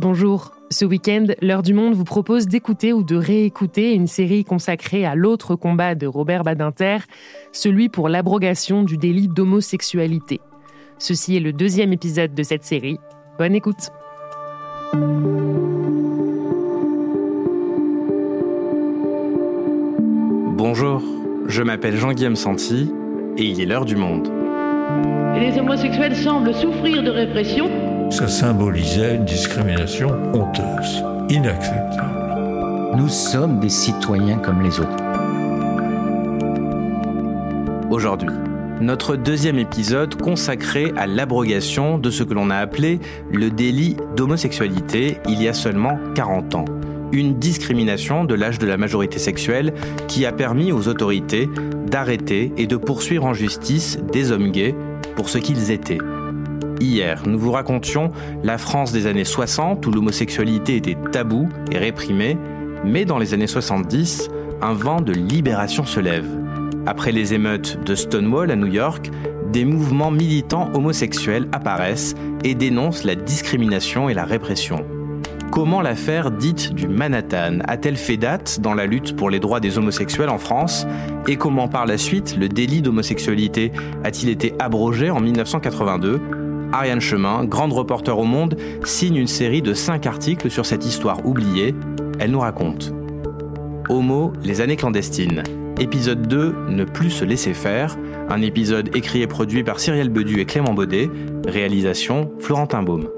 Bonjour. Ce week-end, L'heure du monde vous propose d'écouter ou de réécouter une série consacrée à l'autre combat de Robert Badinter, celui pour l'abrogation du délit d'homosexualité. Ceci est le deuxième épisode de cette série. Bonne écoute. Bonjour, je m'appelle Jean-Guillaume Santi et il est l'heure du monde. les homosexuels semblent souffrir de répression. Ça symbolisait une discrimination honteuse, inacceptable. Nous sommes des citoyens comme les autres. Aujourd'hui, notre deuxième épisode consacré à l'abrogation de ce que l'on a appelé le délit d'homosexualité il y a seulement 40 ans une discrimination de l'âge de la majorité sexuelle qui a permis aux autorités d'arrêter et de poursuivre en justice des hommes gays pour ce qu'ils étaient. Hier, nous vous racontions la France des années 60 où l'homosexualité était tabou et réprimée, mais dans les années 70, un vent de libération se lève. Après les émeutes de Stonewall à New York, des mouvements militants homosexuels apparaissent et dénoncent la discrimination et la répression. Comment l'affaire dite du Manhattan a-t-elle fait date dans la lutte pour les droits des homosexuels en France? Et comment par la suite le délit d'homosexualité a-t-il été abrogé en 1982 Ariane Chemin, grande reporter au Monde, signe une série de cinq articles sur cette histoire oubliée. Elle nous raconte. Homo, les années clandestines. Épisode 2, Ne plus se laisser faire. Un épisode écrit et produit par Cyrielle Bedu et Clément Baudet. Réalisation, Florentin Baume.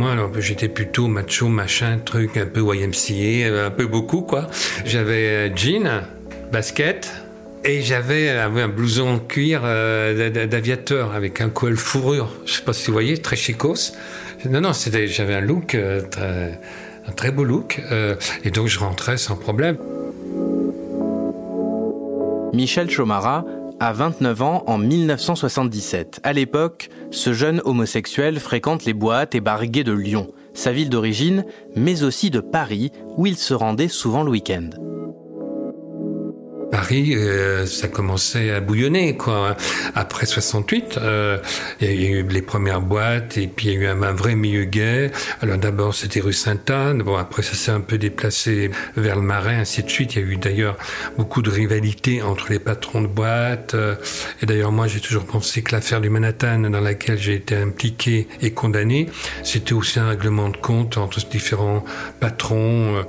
Moi, alors, j'étais plutôt macho, machin, truc, un peu YMCA, un peu beaucoup, quoi. J'avais euh, jean, basket, et j'avais un blouson cuir euh, d'aviateur avec un col fourrure. Je sais pas si vous voyez, très chicos. Non, non, c'était, j'avais un look, euh, très, un très beau look. et donc, je rentrais sans problème. Michel Chomara a 29 ans en 1977. À l'époque, ce jeune homosexuel fréquente les boîtes et bars de Lyon, sa ville d'origine, mais aussi de Paris, où il se rendait souvent le week-end. Paris, euh, ça commençait à bouillonner quoi. Après 68, euh, il y a eu les premières boîtes et puis il y a eu un, vrai milieu gay. Alors d'abord c'était rue Sainte-Anne. Bon après ça s'est un peu déplacé vers le Marais, ainsi de suite. Il y a eu d'ailleurs beaucoup de rivalité entre les patrons de boîtes. Et d'ailleurs moi j'ai toujours pensé que l'affaire du Manhattan dans laquelle j'ai été impliqué et condamné, c'était aussi un règlement de compte entre différents patrons.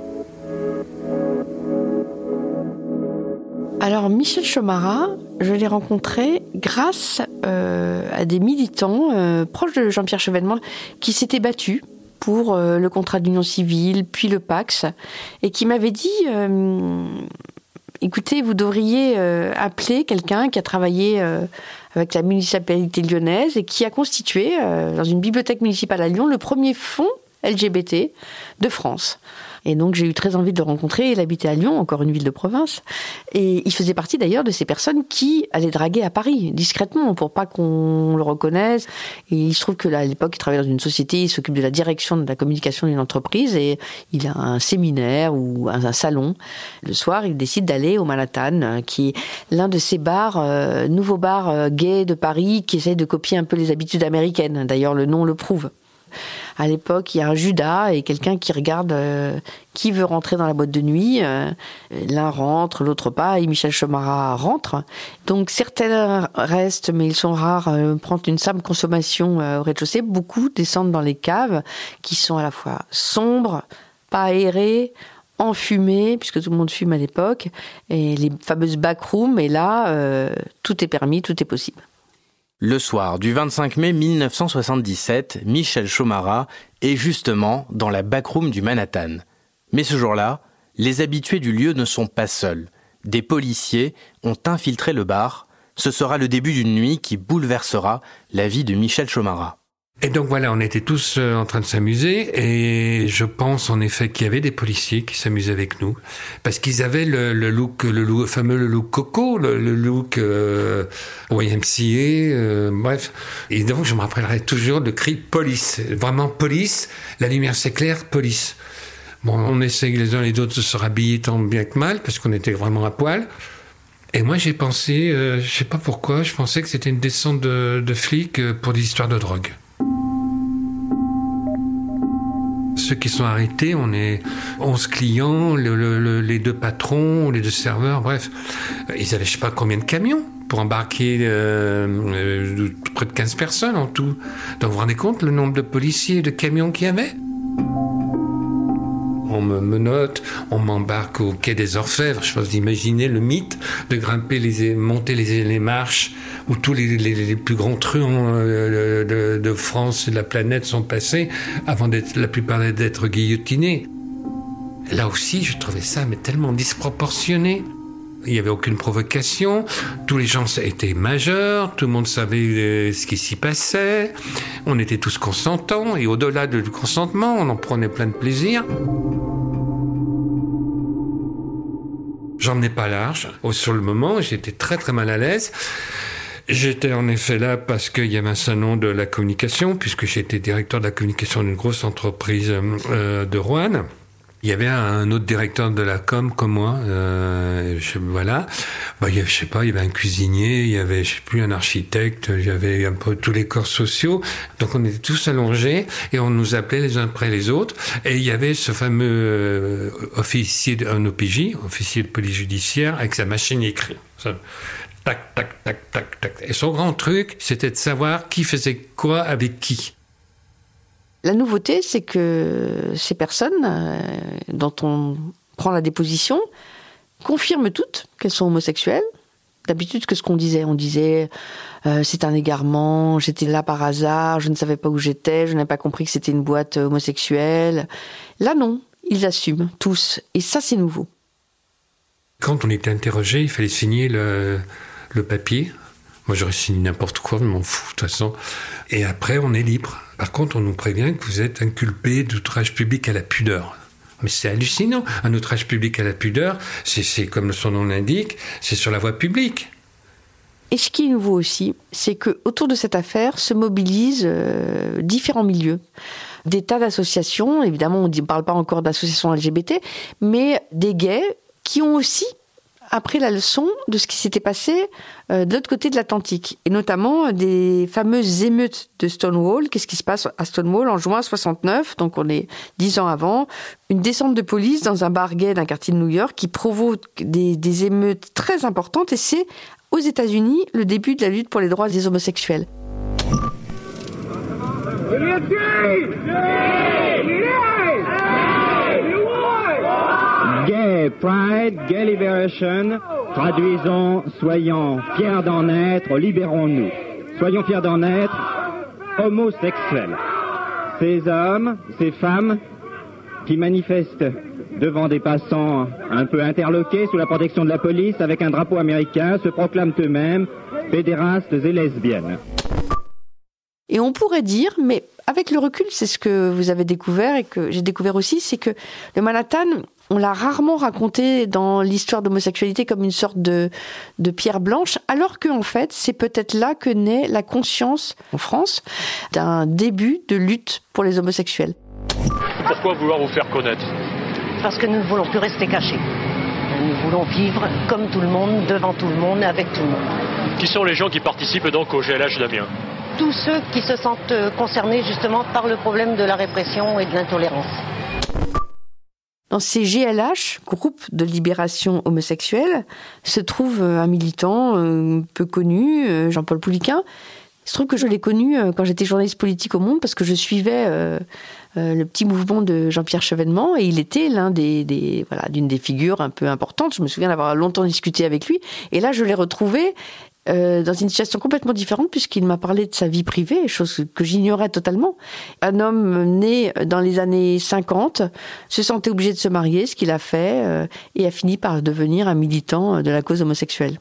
Alors Michel Chomara, je l'ai rencontré grâce euh, à des militants euh, proches de Jean-Pierre Chevènement qui s'étaient battus pour euh, le contrat d'union civile, puis le Pax, et qui m'avaient dit écoutez, vous devriez appeler quelqu'un qui a travaillé avec la municipalité lyonnaise et qui a constitué, dans une bibliothèque municipale à Lyon, le premier fonds LGBT de France. Et donc j'ai eu très envie de le rencontrer. Il habitait à Lyon, encore une ville de province. Et il faisait partie d'ailleurs de ces personnes qui allaient draguer à Paris, discrètement, pour pas qu'on le reconnaisse. Et il se trouve que là, à l'époque, il travaille dans une société, il s'occupe de la direction de la communication d'une entreprise et il a un séminaire ou un, salon. Le soir, il décide d'aller au Manhattan, qui est l'un de ces bars, euh, nouveaux bars euh, gays de Paris, qui essayent de copier un peu les habitudes américaines. D'ailleurs, le nom le prouve à l'époque, il y a un Judas et quelqu'un qui regarde euh, qui veut rentrer dans la boîte de nuit. Euh, l'un rentre, l'autre pas, et Michel Chomara rentre. Donc certains restent, mais ils sont rares, euh, prendre une simple consommation au rez-de-chaussée. Beaucoup descendent dans les caves, qui sont à la fois sombres, pas aérées, enfumées, puisque tout le monde fume à l'époque, et les fameuses backrooms, et là, tout est permis, tout est possible. Le soir du 25 mai 1977, Michel Chomara est justement dans la backroom du Manhattan. Mais ce jour-là, les habitués du lieu ne sont pas seuls. Des policiers ont infiltré le bar. Ce sera le début d'une nuit qui bouleversera la vie de Michel Chomara. Et donc voilà, on était tous euh, en train de s'amuser et je pense en effet qu'il y avait des policiers qui s'amusaient avec nous parce qu'ils avaient le, look, le fameux look coco, le, look euh, YMCA, euh, bref. Et donc je me rappellerai toujours le cri police, vraiment police. La lumière s'éclaire, police. Bon, on essaye les uns les autres de se rhabiller tant bien que mal parce qu'on était vraiment à poil. Et moi, j'ai pensé, euh, je sais pas pourquoi, je pensais que c'était une descente de, de flics euh, pour des histoires de drogue. Ceux qui sont arrêtés, on est 11 clients, le- le- le- les deux patrons, les deux serveurs, bref. Ils avaient je sais pas combien de camions pour embarquer euh, euh, près de 15 personnes en tout. Donc vous vous rendez compte le nombre de policiers et de camions qu'il y avait? On me menotte, on m'embarque au quai des Orfèvres. Je pense d'imaginer le mythe de grimper les, monter les, marches où tous les plus grands truands euh, de, de France et de la planète sont passés avant d'être, la plupart d'être guillotinés. Là aussi, je trouvais ça mais tellement disproportionné. Il n'y avait aucune provocation, tous les gens étaient majeurs, tout le monde savait euh, ce qui s'y passait, on était tous consentants, et au-delà du consentement, on en prenait plein de plaisir. J'en ai pas large. Sur le moment, j'étais très très mal à l'aise. J'étais en effet là parce qu'il y avait un salon de la communication, puisque j'étais directeur de la communication d'une grosse entreprise euh, de Rouen. Il y avait un autre directeur de la com comme moi, euh, je- voilà. Bah, il y avait, je sais pas, il y avait un cuisinier, il y avait, je sais plus, un architecte, il y avait un peu tous les corps sociaux. Donc on était tous allongés et on nous appelait les uns après les autres. Et il y avait ce fameux euh, officier, de, OPJ, officier de police judiciaire, avec sa machine écrite. Ça, Tac, tac, tac, tac, tac. Et son grand truc, c'était de savoir qui faisait quoi avec qui. La nouveauté, c'est que ces personnes euh, dont on prend la déposition confirment toutes qu'elles sont homosexuelles. D'habitude, que ce qu'on disait, on disait euh, c'est un égarement, j'étais là par hasard, je ne savais pas où j'étais, je n'avais pas compris que c'était une boîte euh, homosexuelle. Là, non, ils assument tous, et ça, c'est nouveau. Quand on était interrogé, il fallait signer le papier. Moi, j'aurais signé n'importe quoi, je m'en fous, de toute façon. Et après, on est libre. Par contre, on nous prévient que vous êtes inculpé d'outrage public à la pudeur. Mais c'est hallucinant. Un outrage public à la pudeur, c'est comme son nom l'indique, c'est sur la voie publique. Et ce qui est nouveau aussi, c'est que autour de cette affaire se mobilisent euh, différents milieux. Des tas d'associations, évidemment on ne parle pas encore d'associations LGBT, mais des gays qui ont aussi appris la leçon de ce qui s'était passé euh, de l'autre côté de l'Atlantique, et notamment des fameuses émeutes de Stonewall. Qu'est-ce qui se passe à Stonewall en juin 69, donc on est dix ans avant, une descente de police dans un bar gay d'un quartier de New York qui provoque des, émeutes très importantes, et c'est aux États-Unis le début de la lutte pour les droits des homosexuels. Pride, Gay Liberation, traduisons, soyons fiers d'en être, libérons-nous. Soyons fiers d'en être, homosexuels. Ces hommes, ces femmes qui manifestent devant des passants un peu interloqués sous la protection de la police avec un drapeau américain se proclament eux-mêmes pédérastes et lesbiennes. Et on pourrait dire, mais avec le recul, c'est ce que vous avez découvert et que j'ai découvert aussi, c'est que le Manhattan, on l'a rarement raconté dans l'histoire d'homosexualité comme une sorte de, de pierre blanche, alors qu'en en fait, c'est peut-être là que naît la conscience en France d'un début de lutte pour les homosexuels. Pourquoi vouloir vous faire connaître? Parce que nous ne voulons plus rester cachés. Nous voulons vivre comme tout le monde, devant tout le monde, et avec tout le monde. Qui sont les gens qui participent donc au GLH d'Amiens Tous ceux qui se sentent euh, concernés justement par le problème de la répression et de l'intolérance. Dans ces GLH, groupes de libération homosexuelle, se trouve euh, un militant euh, peu connu, euh, Jean-Paul Pouliquin. Il se trouve que je l'ai connu quand j'étais journaliste politique au Monde parce que je suivais le petit mouvement de Jean-Pierre Chevènement et il était l'un des voilà d'une des figures un peu importantes. Je me souviens d'avoir longtemps discuté avec lui et là je l'ai retrouvé euh, dans une situation complètement différente puisqu'il m'a parlé de sa vie privée, chose que j'ignorais totalement. Un homme né dans les années 50 se sentait obligé de se marier, ce qu'il a fait, euh, et a fini par devenir un militant de la cause homosexuelle.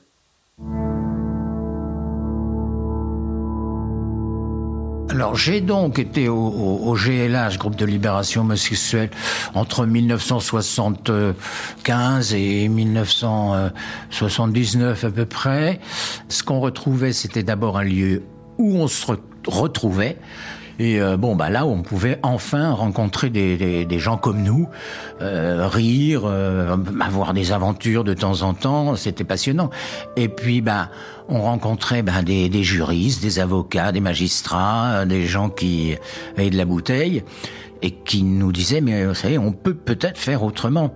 Alors j'ai donc été au, GLH, groupe de libération homosexuelle, entre 1975 et 1979 à peu près. Ce qu'on retrouvait, c'était d'abord un lieu où on se retrouvait, Et euh, bon, bah là, on pouvait enfin rencontrer des, des, des gens comme nous, euh, rire, euh, avoir des aventures de temps en temps, c'était passionnant. Et puis, bah, on rencontrait bah, des, des juristes, des avocats, des magistrats, des gens qui avaient de la bouteille et qui nous disaient, mais vous savez, on peut peut-être faire autrement.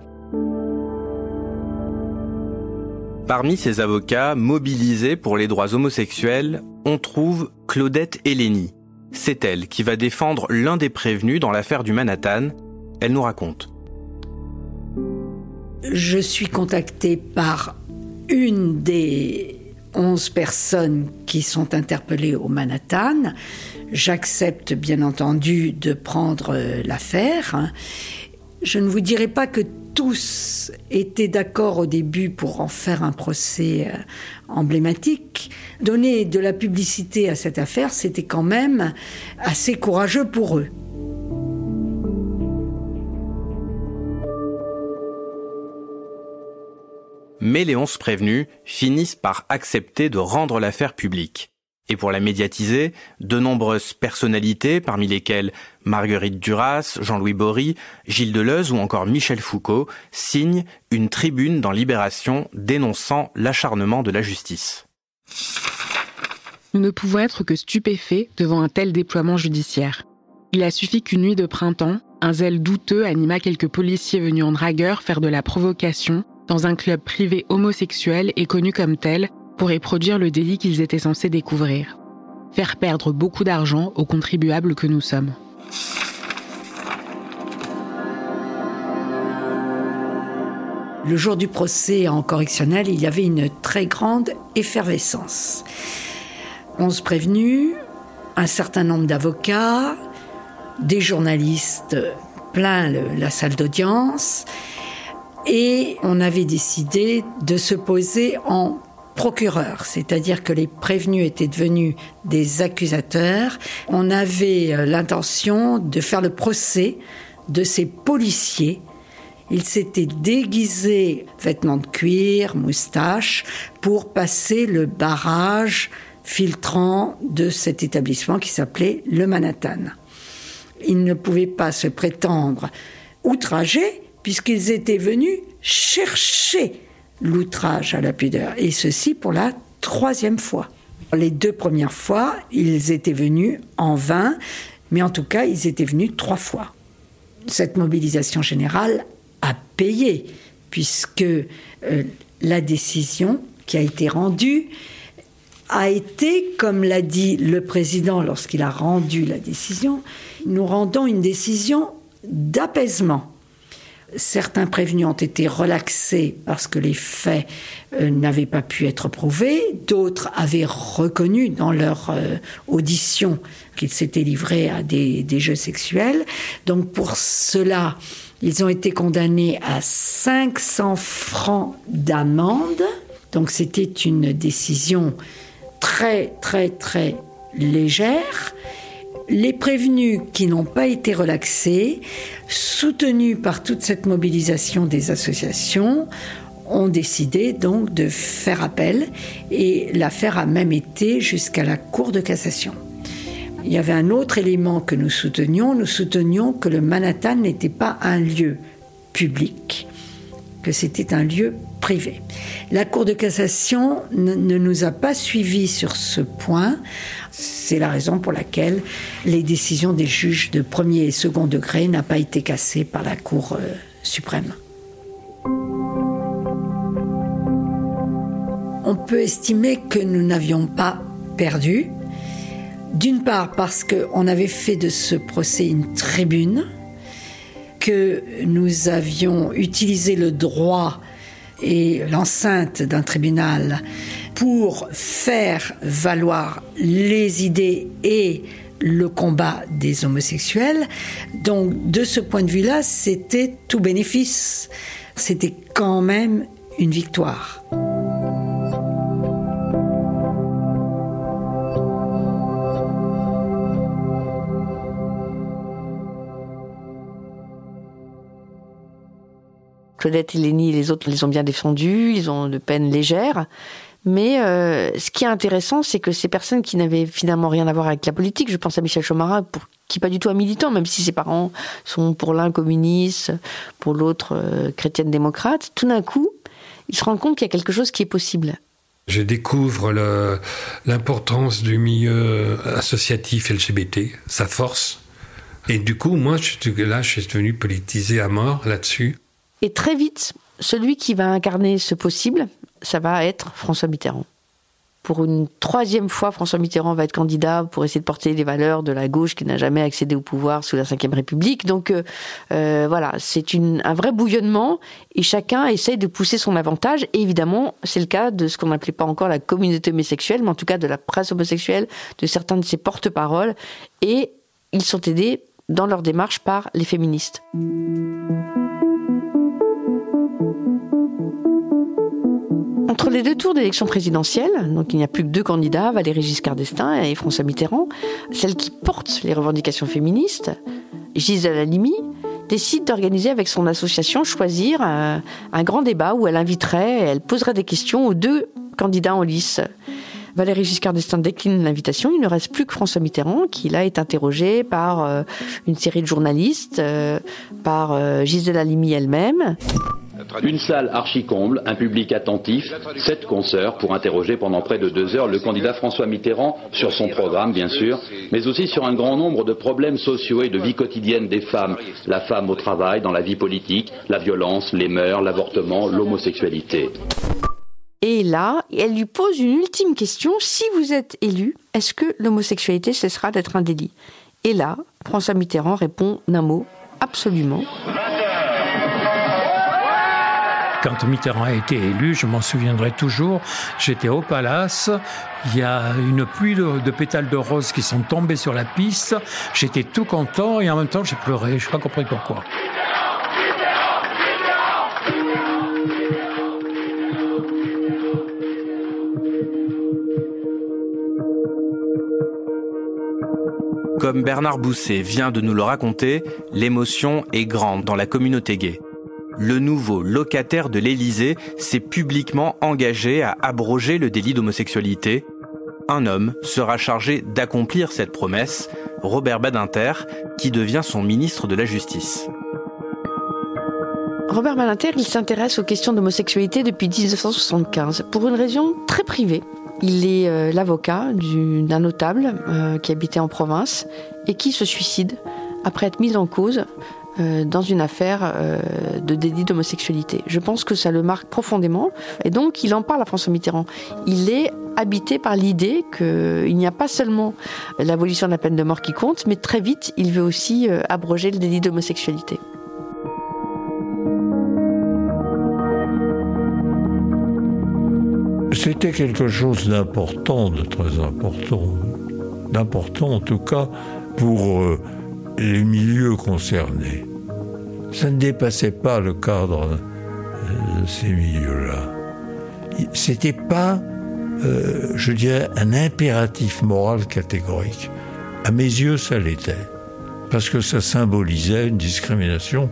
Parmi ces avocats mobilisés pour les droits homosexuels, on trouve Claudette Hélénie. C'est elle qui va défendre l'un des prévenus dans l'affaire du Manhattan. Elle nous raconte. Je suis contactée par une des 11 personnes qui sont interpellées au Manhattan. J'accepte bien entendu de prendre euh, l'affaire. Je ne vous dirai pas que tous étaient d'accord au début pour en faire un procès euh, emblématique. Donner de la publicité à cette affaire, c'était quand même assez courageux pour eux. Mais les onze prévenus finissent par accepter de rendre l'affaire publique. Et pour la médiatiser, de nombreuses personnalités, parmi lesquelles Marguerite Duras, Jean-Louis Bory, Gilles Deleuze ou encore Michel Foucault, signent une tribune dans Libération dénonçant l'acharnement de la justice. Nous ne pouvons être que stupéfaits devant un tel déploiement judiciaire. Il a suffi qu'une nuit de printemps, un zèle douteux anima quelques policiers venus en dragueur faire de la provocation dans un club privé homosexuel et connu comme tel pourrait produire le délit qu'ils étaient censés découvrir. Faire perdre beaucoup d'argent aux contribuables que nous sommes. Le jour du procès en correctionnel, il y avait une très grande effervescence. Onze prévenus, un certain nombre d'avocats, des journalistes plein la salle d'audience, et on avait décidé de se poser en procureur, c'est-à-dire que les prévenus étaient devenus des accusateurs. On avait euh, l'intention de faire le procès de ces policiers. Ils s'étaient déguisés, vêtements de cuir, moustaches, pour passer le barrage filtrant de cet établissement qui s'appelait le Manhattan. Ils ne pouvaient pas se prétendre outragés puisqu'ils étaient venus chercher l'outrage à la pudeur, et ceci pour la troisième fois. Les deux premières fois, ils étaient venus en vain, mais en tout cas, ils étaient venus trois fois. Cette mobilisation générale a payé, puisque euh, la décision qui a été rendue a été, comme l'a dit le président lorsqu'il a rendu la décision, nous rendons une décision d'apaisement. Certains prévenus ont été relaxés parce que les faits euh, n'avaient pas pu être prouvés. D'autres avaient reconnu dans leur euh, audition qu'ils s'étaient livrés à des, des, jeux sexuels. Donc pour cela, ils ont été condamnés à 500 francs d'amende. Donc c'était une décision très très très légère les prévenus qui n'ont pas été relaxés, soutenus par toute cette mobilisation des associations, ont décidé donc de faire appel et l'affaire a même été jusqu'à la Cour de cassation. Il y avait un autre élément que nous soutenions, nous soutenions que le Manhattan n'était pas un lieu public, que c'était un lieu privé. La Cour de cassation ne nous a pas suivis sur ce point c'est la raison pour laquelle les décisions des juges de premier et second degré n'ont pas été cassées par la Cour euh, suprême. On peut estimer que nous n'avions pas perdu, d'une part parce qu'on avait fait de ce procès une tribune, que nous avions utilisé le droit et l'enceinte d'un tribunal pour faire valoir les idées et le combat des homosexuels. Donc de ce point de vue-là, c'était tout bénéfice. C'était quand même une victoire. Claudette et Lénie et les autres les ont bien défendus, ils ont de peine légère. Mais euh, ce qui est intéressant, c'est que ces personnes qui n'avaient finalement rien à voir avec la politique, je pense à Michel Chomara, pour, qui n'est pas du tout un militant, même si ses parents sont pour l'un communiste, pour l'autre euh, chrétienne démocrate, tout d'un coup, il se rend compte qu'il y a quelque chose qui est possible. Je découvre l'importance du milieu associatif LGBT, sa force. Et du coup, moi, je, là, je suis devenu politisé à mort là-dessus. Et très vite, celui qui va incarner ce possible, ça va être François Mitterrand. Pour une troisième fois, François Mitterrand va être candidat pour essayer de porter les valeurs de la gauche qui n'a jamais accédé au pouvoir sous la Ve République. Donc euh, euh, voilà, c'est un vrai bouillonnement et chacun essaye de pousser son avantage. Et évidemment, c'est le cas de ce qu'on n'appelait pas encore la communauté homosexuelle, mais en tout cas de la presse homosexuelle, de certains de ses porte-paroles. Et ils sont aidés dans leur démarche par les féministes. Entre les deux tours d'élection présidentielle, donc il n'y a plus que deux candidats, Valéry Giscard d'Estaing et François Mitterrand, celle qui porte les revendications féministes, Gisèle Halimi, décide d'organiser avec son association Choisir un, un, grand débat où elle inviterait, elle poserait des questions aux deux candidats en lice. Valéry Giscard d'Estaing décline l'invitation. Il ne reste plus que François Mitterrand, qui là est interrogé par euh, une série de journalistes, euh, par euh, Gisèle Halimi elle-même. Une salle archi-comble, un public attentif, sept consoeurs pour interroger pendant près de deux heures le candidat François Mitterrand sur son programme, bien sûr, mais aussi sur un grand nombre de problèmes sociaux et de vie quotidienne des femmes. La femme au travail, dans la vie politique, la violence, les mœurs, l'avortement, l'homosexualité. Et là, elle lui pose une ultime question. Si vous êtes élu, est-ce que l'homosexualité cessera d'être un délit? Et là, François Mitterrand répond d'un mot, absolument. Quand Mitterrand a été élu, je m'en souviendrai toujours, j'étais au palace, il y a une pluie de, pétales de rose qui sont tombés sur la piste, j'étais tout content et en même temps j'ai pleuré, je n'ai pas compris pourquoi. Comme Bernard Bousset vient de nous le raconter, l'émotion est grande dans la communauté gay le nouveau locataire de l'Élysée s'est publiquement engagé à abroger le délit d'homosexualité. Un homme sera chargé d'accomplir cette promesse, Robert Badinter, qui devient son ministre de la Justice. Robert Badinter, s'intéresse aux questions d'homosexualité depuis 1975, pour une raison très privée. Il est euh, l'avocat d'un notable euh, qui habitait en province et qui se suicide après être mis en cause euh, dans une affaire euh, de délit d'homosexualité. Je pense que ça le marque profondément et donc il en parle à François Mitterrand. Il est habité par l'idée qu'il n'y a pas seulement l'abolition de la peine de mort qui compte, mais très vite il veut aussi euh, abroger le délit d'homosexualité. C'était quelque chose d'important, de très important, d'important en tout cas pour les milieux concernés. Ça ne dépassait pas le cadre euh, de ces milieux-là. C'était pas, euh, je dirais, un impératif moral catégorique. À mes yeux, ça l'était. Parce que ça symbolisait une discrimination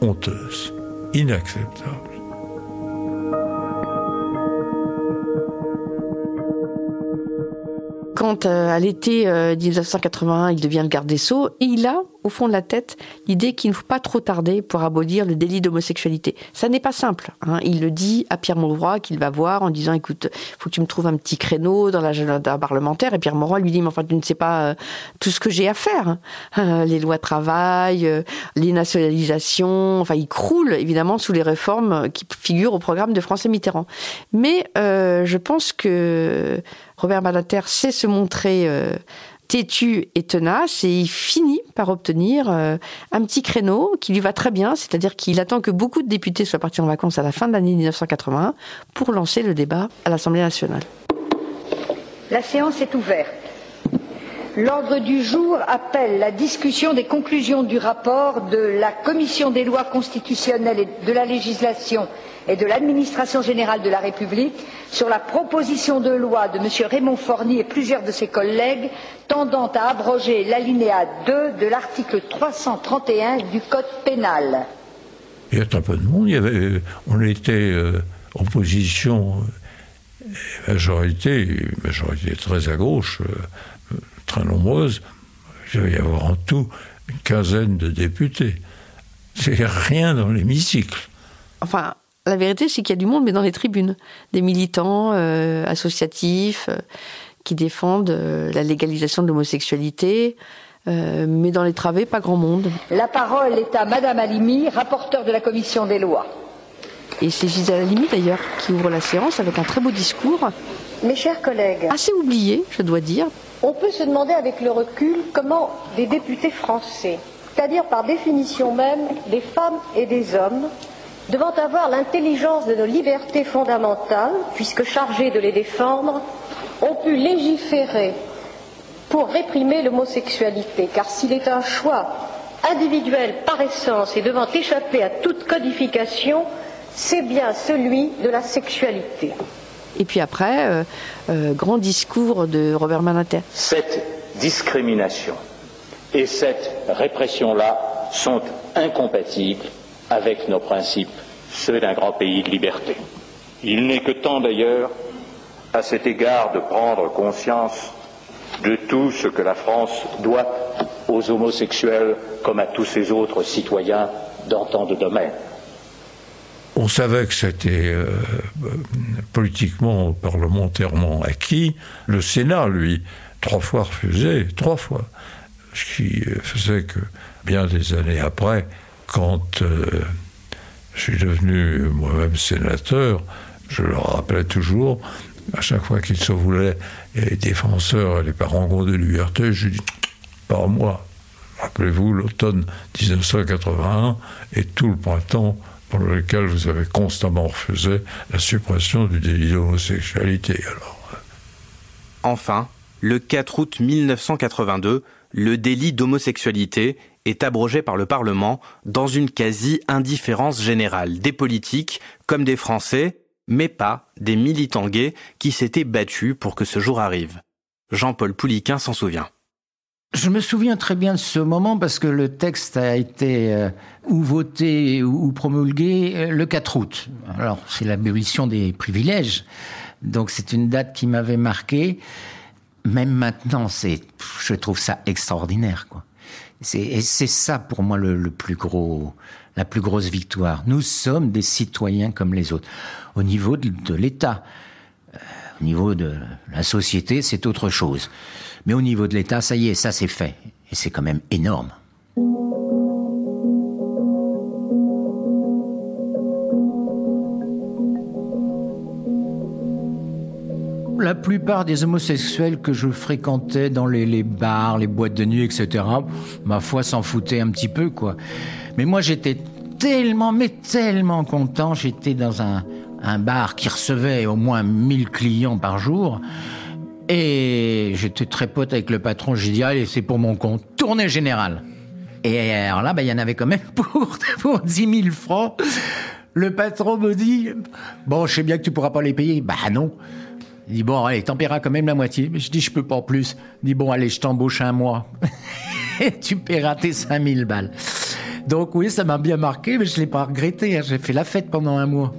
honteuse, inacceptable. Quand euh, à l'été 1981, il devient le garde des Sceaux, et il a au fond de la tête l'idée qu'il ne faut pas trop tarder pour abolir le délit d'homosexualité. Ça n'est pas simple. Hein. Il le dit à Pierre Mauroy qu'il va voir en disant écoute, faut que tu me trouves un petit créneau dans l'agenda parlementaire. Et Pierre Mauroy lui dit mais enfin tu ne sais pas euh, tout ce que j'ai à faire. Hein. Euh, les lois de travail, euh, les nationalisations. Enfin, il croule évidemment sous les réformes qui figurent au programme de François Mitterrand. Mais je pense que Robert Balater sait se montrer têtu et tenace et il finit par obtenir euh, un petit créneau qui lui va très bien, c'est-à-dire qu'il attend que beaucoup de députés soient partis en vacances à la fin de l'année 1981 pour lancer le débat à l'Assemblée nationale. La séance est ouverte. L'ordre du jour appelle la discussion des conclusions du rapport de la Commission des lois constitutionnelles et de la législation et de l'administration générale de la République sur la proposition de loi de M. Raymond Forny et plusieurs de ses collègues tendant à abroger l'alinéa 2 de l'article 331 du Code pénal. Il y a un peu de monde, avait, on était euh, opposition majorité, une majorité très à gauche, euh, très nombreuse. Il va y avoir en tout une quinzaine de députés. C'est rien dans l'hémicycle. Enfin, la vérité, c'est qu'il y a du monde, mais dans les tribunes. Des militants euh, associatifs euh, qui défendent euh, la légalisation de l'homosexualité, euh, mais dans les travées, pas grand monde. La parole est à Madame Alimi, rapporteure de la commission des lois. Et c'est Gisèle Halimi, d'ailleurs, qui ouvre la séance avec un très beau discours, Mes chers collègues, assez oublié, je dois dire. On peut se demander avec le recul comment des députés français, c'est-à-dire par définition même des femmes et des hommes, devant avoir l'intelligence de nos libertés fondamentales, puisque chargés de les défendre, ont pu légiférer pour réprimer l'homosexualité, car s'il est un choix individuel par essence et devant échapper à toute codification, c'est bien celui de la sexualité. Et puis après, euh, euh, grand discours de Robert Badinter. Cette discrimination et cette répression-là sont incompatibles avec nos principes, ceux d'un grand pays de liberté. Il n'est que temps d'ailleurs, à cet égard, de prendre conscience de tout ce que la France doit aux homosexuels comme à tous ses autres citoyens dans tant de domaines. On savait que c'était euh, politiquement, parlementairement acquis. Le Sénat, lui, trois fois refusé, trois fois. Ce qui faisait que, bien des années après, quand euh, je suis devenu moi-même sénateur, je leur rappelais toujours, à chaque fois qu'ils se voulaient les défenseurs et les parangons de liberté, je dis, pas moi. Rappelez-vous l'automne 1981 et tout le printemps lequel vous avez constamment refusé la suppression du délit d'homosexualité. Enfin, le 4 août 1982, le délit d'homosexualité est abrogé par le Parlement dans une quasi-indifférence générale des politiques comme des Français, mais pas des militants gays qui s'étaient battus pour que ce jour arrive. Jean-Paul Pouliquin s'en souvient. Je me souviens très bien de ce moment parce que le texte a été euh, ou voté ou promulgué euh, le 4 août. Alors, c'est l'abolition des privilèges. Donc, c'est une date qui m'avait marqué. Même maintenant, c'est, je trouve ça extraordinaire, quoi. C'est, et c'est ça pour moi le, le plus gros, la plus grosse victoire. Nous sommes des citoyens comme les autres. Au niveau de, de l'État, au niveau de la société, c'est autre chose. Mais au niveau de l'État, ça y est, ça c'est fait. Et c'est quand même énorme. La plupart des homosexuels que je fréquentais dans les, bars, les boîtes de nuit, etc., ma foi s'en foutait un petit peu, quoi. Mais moi, j'étais tellement, mais tellement content. J'étais dans un, un bar qui recevait au moins 1000 clients par jour. Et j'étais très pote avec le patron. J'ai dit, allez, c'est pour mon compte. Tournée générale. Et alors là, bah, il y en avait quand même pour, pour 10 000 francs. Le patron me dit, bon, je sais bien que tu pourras pas les payer. Bah non. Il dit, bon, allez, t'en paieras quand même la moitié. Je dis, je peux pas en plus. Il dit, bon, allez, je t'embauche un mois. Et tu paieras tes 5000 balles. Donc oui, ça m'a bien marqué, mais je l'ai pas regretté. hein. J'ai fait la fête pendant un mois.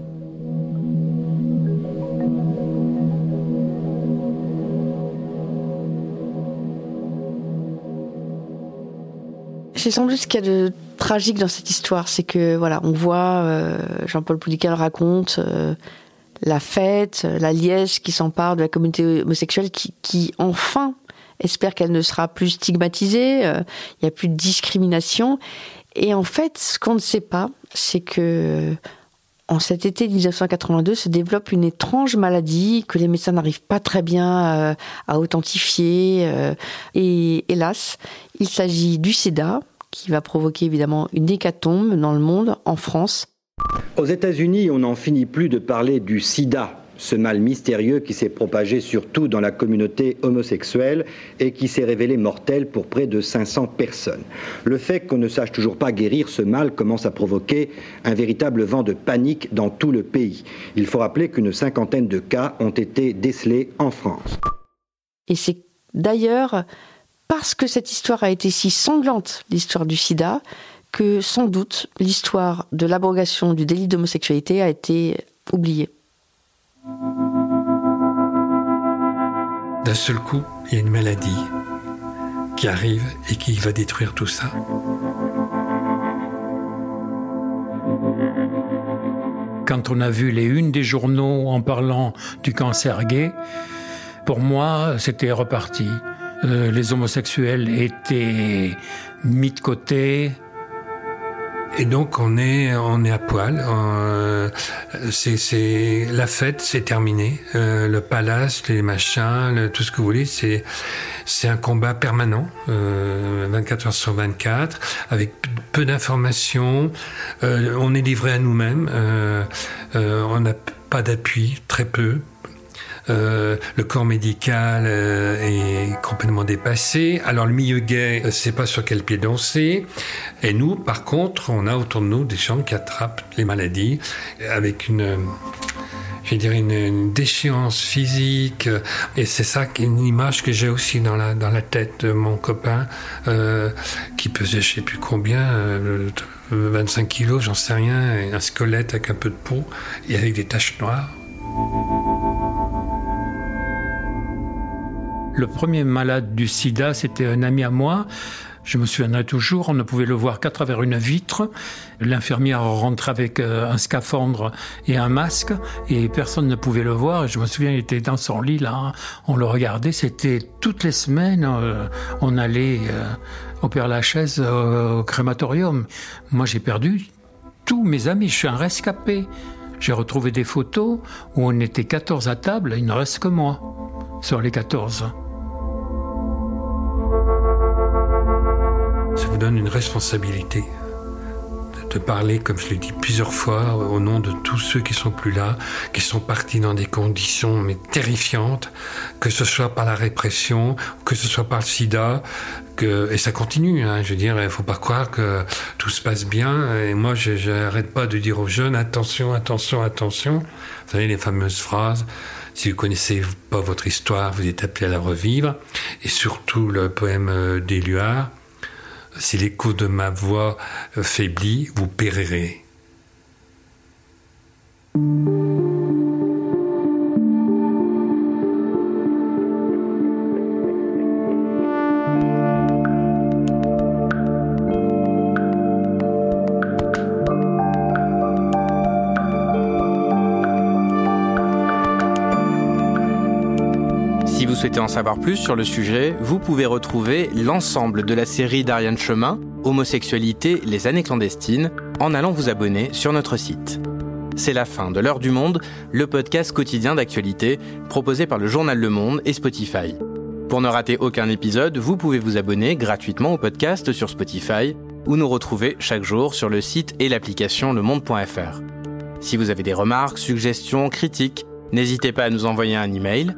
C'est sans doute ce qu'il y a de tragique dans cette histoire, c'est que voilà, on voit euh, Jean-Paul Poulical raconte euh, la fête, la liesse qui s'empare de la communauté homosexuelle, qui, qui enfin espère qu'elle ne sera plus stigmatisée, euh, il n'y a plus de discrimination. Et en fait, ce qu'on ne sait pas, c'est que en cet été 1982 se développe une étrange maladie que les médecins n'arrivent pas très bien euh, à authentifier. euh, et hélas, il s'agit du sida, qui va provoquer évidemment une hécatombe dans le monde, en France. Aux États-Unis, on n'en finit plus de parler du sida, ce mal mystérieux qui s'est propagé surtout dans la communauté homosexuelle et qui s'est révélé mortel pour près de 500 personnes. Le fait qu'on ne sache toujours pas guérir ce mal commence à provoquer un véritable vent de panique dans tout le pays. Il faut rappeler qu'une cinquantaine de cas ont été décelés en France. Et c'est d'ailleurs parce que cette histoire a été si sanglante, l'histoire du sida, que sans doute l'histoire de l'abrogation du délit d'homosexualité a été oubliée. D'un seul coup, il y a une maladie qui arrive et qui va détruire tout ça. Quand on a vu les unes des journaux en parlant du cancer gay, pour moi, c'était reparti. Euh, les homosexuels étaient mis de côté, et donc on est on est à poil. Euh, c'est la fête, c'est terminé. Euh, le palace, les machins, tout ce que vous voulez, c'est c'est un combat permanent, euh, 24 heures sur 24, avec peu d'informations. Euh, on est livré à nous-mêmes. Euh, on n'a pas d'appui, très peu, euh, le corps médical euh, est complètement dépassé. Alors le milieu gay ne sait pas sur quel pied danser. Et nous, par contre, on a autour de nous des gens qui attrapent les maladies avec une je dirais une, déchéance physique et c'est ça une image que j'ai aussi dans la tête de mon copain euh, qui pesait je sais plus combien 25 kilos j'en sais rien un squelette avec un peu de peau et avec des taches noires Le premier malade du sida, c'était un ami à moi. Je me souviendrai toujours, on ne pouvait le voir qu'à travers une vitre. L'infirmière rentrait avec euh, un scaphandre et un masque et personne ne pouvait le voir. je me souviens, il était dans son lit là, on le regardait. C'était toutes les semaines, euh, on allait euh, au Père Lachaise au crématorium. Moi, j'ai perdu tous mes amis. Je suis un rescapé. J'ai retrouvé des photos où on était 14 à table, il ne reste que moi sur les 14. Donne une responsabilité de parler, comme je l'ai dit plusieurs fois, au nom de tous ceux qui sont plus là, qui sont partis dans des conditions mais terrifiantes, que ce soit par la répression, que ce soit par le sida, que, et ça continue. Hein, je veux dire, il faut pas croire que tout se passe bien. Et moi, je n'arrête pas de dire aux jeunes attention, attention, attention. Vous savez les fameuses phrases. Si vous connaissez pas votre histoire, vous êtes appelé à la revivre. Et surtout le poème d'Éluard si l'écho de ma voix faiblit, vous périrez. Souhaitez en savoir plus sur le sujet, vous pouvez retrouver l'ensemble de la série d'Ariane Chemin, Homosexualité, les années clandestines, en allant vous abonner sur notre site. C'est la fin de L'heure du monde, le podcast quotidien d'actualité proposé par le journal Le Monde et Spotify. Pour ne rater aucun épisode, vous pouvez vous abonner gratuitement au podcast sur Spotify ou nous retrouver chaque jour sur le site et l'application lemonde.fr. Si vous avez des remarques, suggestions, critiques, n'hésitez pas à nous envoyer un email